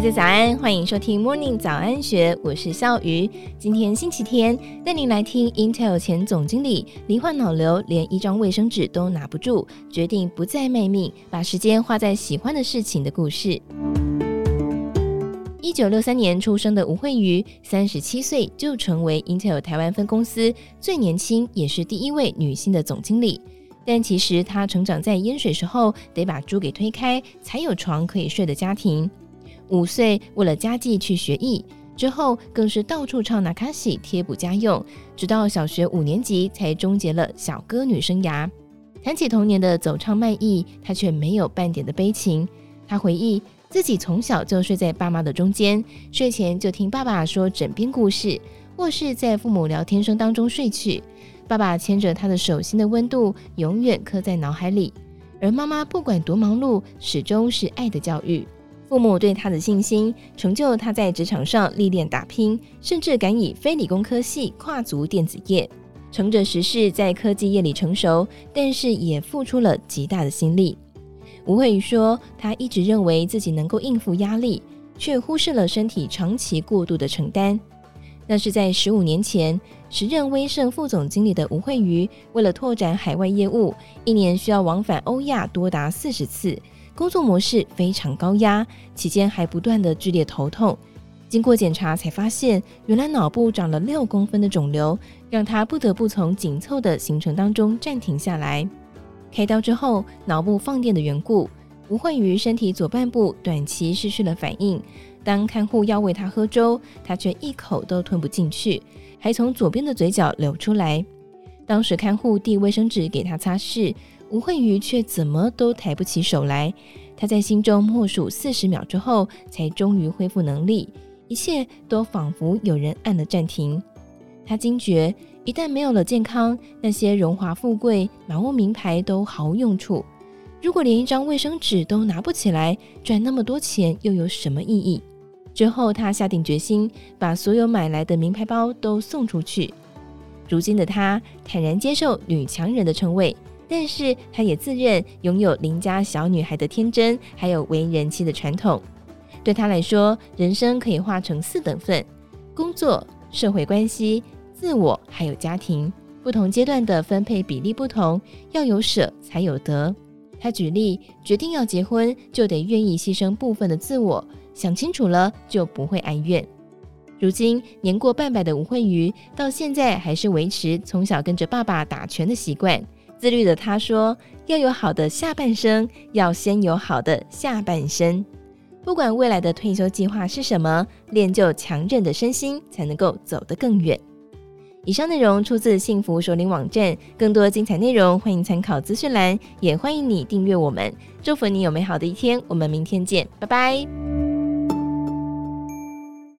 大家早安，欢迎收听 Morning 早安学，我是笑鱼。今天星期天，带您来听 Intel 前总经理罹患脑瘤，连一张卫生纸都拿不住，决定不再卖命，把时间花在喜欢的事情的故事。一九六三年出生的吴惠瑜，三十七岁就成为 Intel 台湾分公司最年轻也是第一位女性的总经理。但其实她成长在淹水时候得把猪给推开，才有床可以睡的家庭。五岁为了家计去学艺，之后更是到处唱那卡西贴补家用，直到小学五年级才终结了小歌女生涯。谈起童年的走唱卖艺，她却没有半点的悲情。她回忆自己从小就睡在爸妈的中间，睡前就听爸爸说枕边故事，或是在父母聊天声当中睡去。爸爸牵着他的手心的温度永远刻在脑海里，而妈妈不管多忙碌，始终是爱的教育。父母对他的信心，成就他在职场上历练打拼，甚至敢以非理工科系跨足电子业，乘着时势在科技业里成熟，但是也付出了极大的心力。吴惠瑜说，他一直认为自己能够应付压力，却忽视了身体长期过度的承担。那是在十五年前，时任威盛副总经理的吴惠瑜，为了拓展海外业务，一年需要往返欧亚多达四十次。工作模式非常高压，期间还不断的剧烈头痛。经过检查才发现，原来脑部长了六公分的肿瘤，让他不得不从紧凑的行程当中暂停下来。开刀之后，脑部放电的缘故，吴惠瑜身体左半部短期失去了反应。当看护要喂他喝粥，他却一口都吞不进去，还从左边的嘴角流出来。当时看护递卫生纸给他擦拭。吴惠瑜却怎么都抬不起手来，她在心中默数四十秒之后，才终于恢复能力，一切都仿佛有人按了暂停。她惊觉，一旦没有了健康，那些荣华富贵、满屋名牌都毫无用处。如果连一张卫生纸都拿不起来，赚那么多钱又有什么意义？之后，她下定决心，把所有买来的名牌包都送出去。如今的她，坦然接受“女强人”的称谓。但是，她也自认拥有邻家小女孩的天真，还有为人妻的传统。对她来说，人生可以划成四等份：工作、社会关系、自我，还有家庭。不同阶段的分配比例不同，要有舍才有得。她举例，决定要结婚，就得愿意牺牲部分的自我。想清楚了，就不会哀怨。如今年过半百的吴惠瑜，到现在还是维持从小跟着爸爸打拳的习惯。自律的他说：“要有好的下半生，要先有好的下半身。不管未来的退休计划是什么，练就强韧的身心，才能够走得更远。”以上内容出自幸福首领网站，更多精彩内容欢迎参考资讯栏，也欢迎你订阅我们。祝福你有美好的一天，我们明天见，拜拜。